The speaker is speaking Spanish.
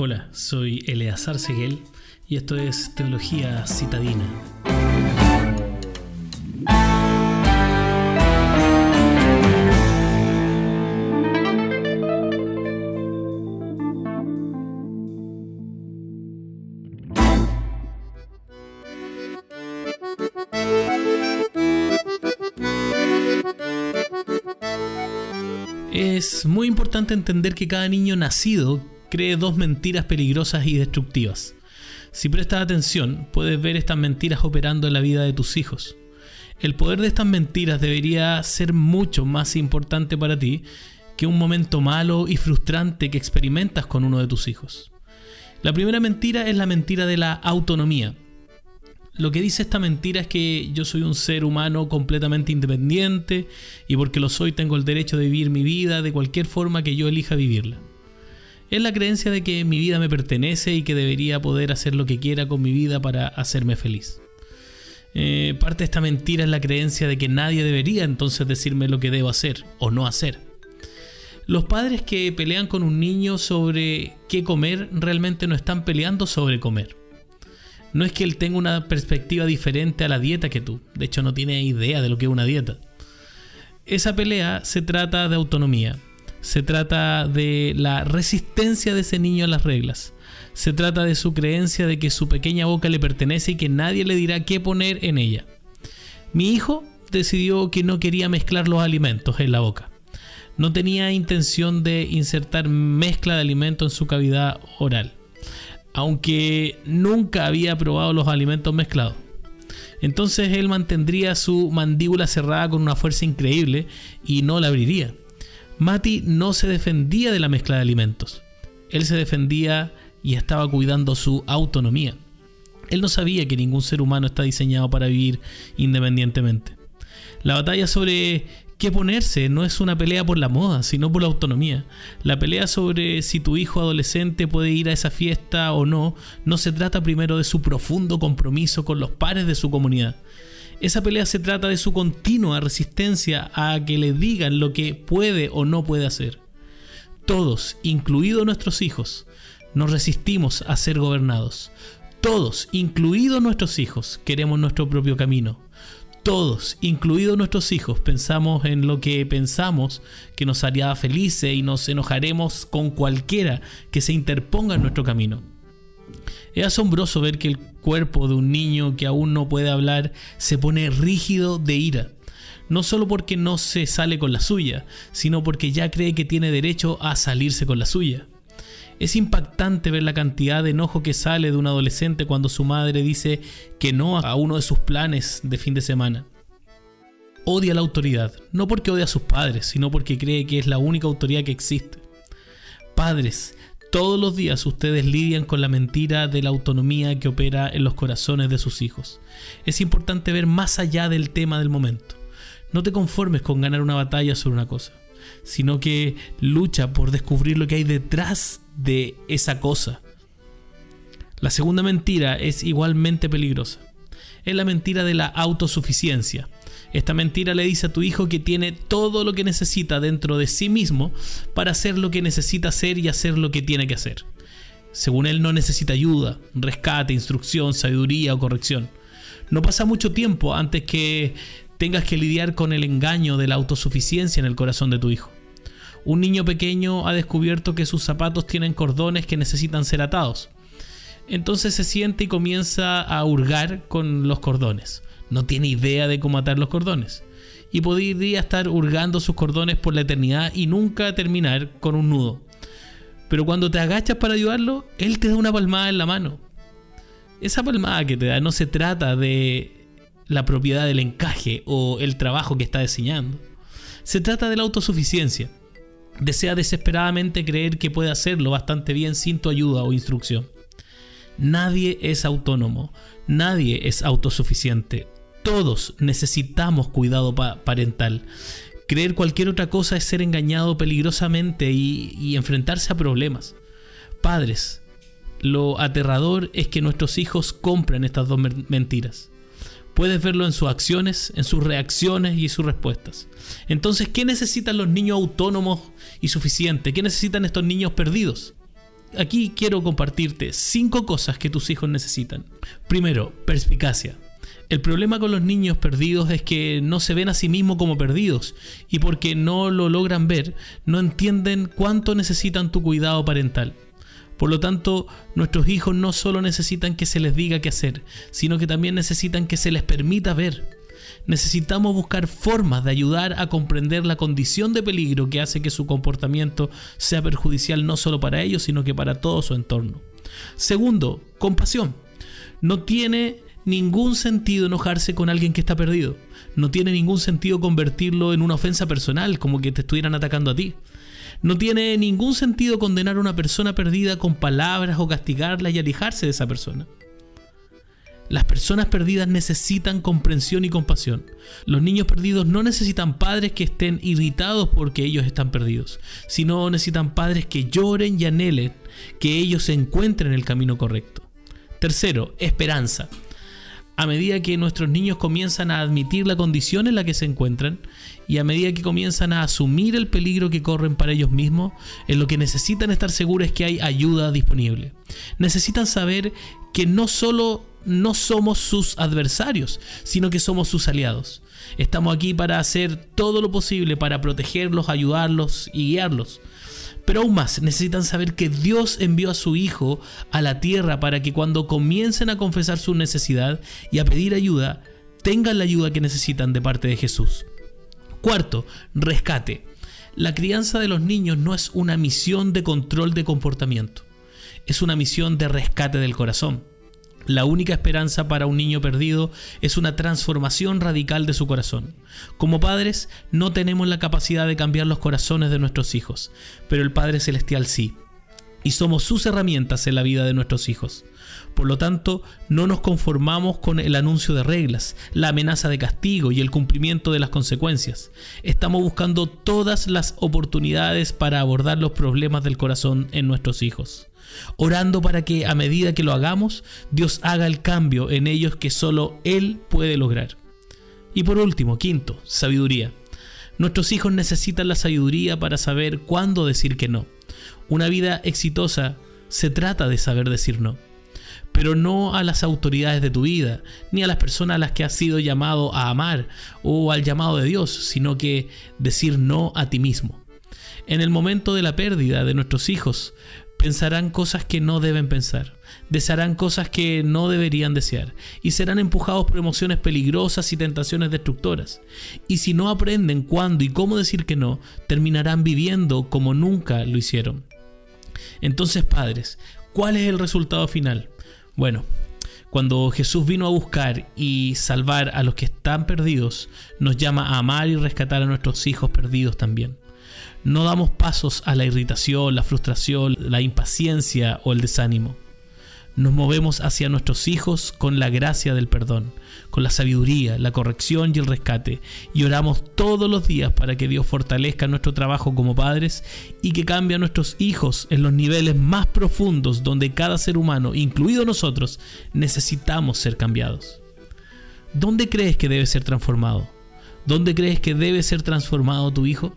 Hola, soy Eleazar Seguel y esto es Teología Citadina. Es muy importante entender que cada niño nacido cree dos mentiras peligrosas y destructivas. Si prestas atención, puedes ver estas mentiras operando en la vida de tus hijos. El poder de estas mentiras debería ser mucho más importante para ti que un momento malo y frustrante que experimentas con uno de tus hijos. La primera mentira es la mentira de la autonomía. Lo que dice esta mentira es que yo soy un ser humano completamente independiente y porque lo soy tengo el derecho de vivir mi vida de cualquier forma que yo elija vivirla. Es la creencia de que mi vida me pertenece y que debería poder hacer lo que quiera con mi vida para hacerme feliz. Eh, parte de esta mentira es la creencia de que nadie debería entonces decirme lo que debo hacer o no hacer. Los padres que pelean con un niño sobre qué comer realmente no están peleando sobre comer no es que él tenga una perspectiva diferente a la dieta que tú. De hecho, no tiene idea de lo que es una dieta. Esa pelea se trata de autonomía. Se trata de la resistencia de ese niño a las reglas. Se trata de su creencia de que su pequeña boca le pertenece y que nadie le dirá qué poner en ella. Mi hijo decidió que no quería mezclar los alimentos en la boca. No tenía intención de insertar mezcla de alimentos en su cavidad oral aunque nunca había probado los alimentos mezclados. Entonces él mantendría su mandíbula cerrada con una fuerza increíble y no la abriría. Mati no se defendía de la mezcla de alimentos. Él se defendía y estaba cuidando su autonomía. Él no sabía que ningún ser humano está diseñado para vivir independientemente. La batalla sobre qué ponerse no es una pelea por la moda, sino por la autonomía. La pelea sobre si tu hijo adolescente puede ir a esa fiesta o no, no se trata primero de su profundo compromiso con los pares de su comunidad. Esa pelea se trata de su continua resistencia a que le digan lo que puede o no puede hacer. Todos, incluidos nuestros hijos, nos resistimos a ser gobernados. Todos, incluidos nuestros hijos, queremos nuestro propio camino todos, incluidos nuestros hijos, pensamos en lo que pensamos que nos haría felices y nos enojaremos con cualquiera que se interponga en nuestro camino. Es asombroso ver que el cuerpo de un niño que aún no puede hablar se pone rígido de ira. No solo porque no se sale con la suya, sino porque ya cree que tiene derecho a salirse con la suya. Es impactante ver la cantidad de enojo que sale de un adolescente cuando su madre dice que no a uno de sus planes de fin de semana. Odia la autoridad, no porque odia a sus padres, sino porque cree que es la única autoridad que existe. Padres, todos los días ustedes lidian con la mentira de la autonomía que opera en los corazones de sus hijos. Es importante ver más allá del tema del momento. No te conformes con ganar una batalla sobre una cosa, sino que lucha por descubrir lo que hay detrás de esa cosa. La segunda mentira es igualmente peligrosa. Es la mentira de la autosuficiencia. Esta mentira le dice a tu hijo que tiene todo lo que necesita dentro de sí mismo para hacer lo que necesita hacer y hacer lo que tiene que hacer. Según él no necesita ayuda, rescate, instrucción, sabiduría o corrección. No pasa mucho tiempo antes que tengas que lidiar con el engaño de la autosuficiencia en el corazón de tu hijo. Un niño pequeño ha descubierto que sus zapatos tienen cordones que necesitan ser atados. Entonces se siente y comienza a hurgar con los cordones. No tiene idea de cómo atar los cordones. Y podría estar hurgando sus cordones por la eternidad y nunca terminar con un nudo. Pero cuando te agachas para ayudarlo, él te da una palmada en la mano. Esa palmada que te da no se trata de la propiedad del encaje o el trabajo que está diseñando. Se trata de la autosuficiencia desea desesperadamente creer que puede hacerlo bastante bien sin tu ayuda o instrucción. Nadie es autónomo, nadie es autosuficiente. Todos necesitamos cuidado parental. Creer cualquier otra cosa es ser engañado peligrosamente y, y enfrentarse a problemas. Padres, lo aterrador es que nuestros hijos compren estas dos mentiras. Puedes verlo en sus acciones, en sus reacciones y sus respuestas. Entonces, ¿qué necesitan los niños autónomos y suficientes? ¿Qué necesitan estos niños perdidos? aquí quiero compartirte cinco cosas que tus hijos necesitan. Primero, perspicacia. El problema con los niños perdidos es que no se ven a sí mismos como perdidos y porque no lo logran ver, no entienden cuánto necesitan tu cuidado parental. Por lo tanto, nuestros hijos no solo necesitan que se les diga qué hacer, sino que también necesitan que se les permita ver. Necesitamos buscar formas de ayudar a comprender la condición de peligro que hace que su comportamiento sea perjudicial no solo para ellos, sino que para todo su entorno. Segundo, compasión. No tiene ningún sentido enojarse con alguien que está perdido. No tiene ningún sentido convertirlo en una ofensa personal, como que te estuvieran atacando a ti. No tiene ningún sentido condenar a una persona perdida con palabras o castigarla y alejarse de esa persona. Las personas perdidas necesitan comprensión y compasión. Los niños perdidos no necesitan padres que estén irritados porque ellos están perdidos, sino necesitan padres que lloren y anhelen que ellos encuentren en el camino correcto. Tercero, esperanza a medida que nuestros niños comienzan a admitir la condición en la que se encuentran y a medida que comienzan a asumir el peligro que corren para ellos mismos, en lo que necesitan estar seguros es que hay ayuda disponible. Necesitan saber que no solo no somos sus adversarios, sino que somos sus aliados. Estamos aquí para hacer todo lo posible para protegerlos, ayudarlos y guiarlos. Pero aún más, necesitan saber que Dios envió a su Hijo a la tierra para que cuando comiencen a confesar su necesidad y a pedir ayuda, tengan la ayuda que necesitan de parte de Jesús. Cuarto, rescate. La crianza de los niños no es una misión de control de comportamiento, es una misión de rescate del corazón. La única esperanza para un niño perdido es una transformación radical de su corazón. Como padres no tenemos la capacidad de cambiar los corazones de nuestros hijos, pero el Padre Celestial sí. Y somos sus herramientas en la vida de nuestros hijos. Por lo tanto, no nos conformamos con el anuncio de reglas, la amenaza de castigo y el cumplimiento de las consecuencias. Estamos buscando todas las oportunidades para abordar los problemas del corazón en nuestros hijos orando para que a medida que lo hagamos, Dios haga el cambio en ellos que solo Él puede lograr. Y por último, quinto, sabiduría. Nuestros hijos necesitan la sabiduría para saber cuándo decir que no. Una vida exitosa se trata de saber decir no. Pero no a las autoridades de tu vida, ni a las personas a las que has sido llamado a amar o al llamado de Dios, sino que decir no a ti mismo. En el momento de la pérdida de nuestros hijos, pensarán cosas que no deben pensar, desearán cosas que no deberían desear y serán empujados por emociones peligrosas y tentaciones destructoras. Y si no aprenden cuándo y cómo decir que no, terminarán viviendo como nunca lo hicieron. Entonces, padres, ¿cuál es el resultado final? Bueno, cuando Jesús vino a buscar y salvar a los que están perdidos, nos llama a amar y rescatar a nuestros hijos perdidos también no damos pasos a la irritación, la frustración, la impaciencia o el desánimo. Nos movemos hacia nuestros hijos con la gracia del perdón, con la sabiduría, la corrección y el rescate, y oramos todos los días para que Dios fortalezca nuestro trabajo como padres y que cambie a nuestros hijos en los niveles más profundos donde cada ser humano, incluido nosotros, necesitamos ser cambiados. ¿Dónde crees que debe ser transformado? ¿Dónde crees que debe ser transformado tu hijo?